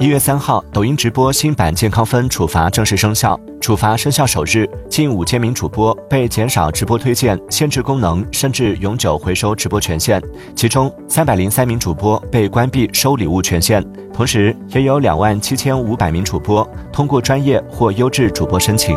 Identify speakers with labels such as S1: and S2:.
S1: 一月三号抖音直播新版健康分处罚正式生效。处罚生效首日近五千名主播被减少直播推荐限制功能甚至永久回收直播权限。其中三百零三名主播被关闭收礼物权限同时也有两万七千五百名主播通过专业或优质主播申请。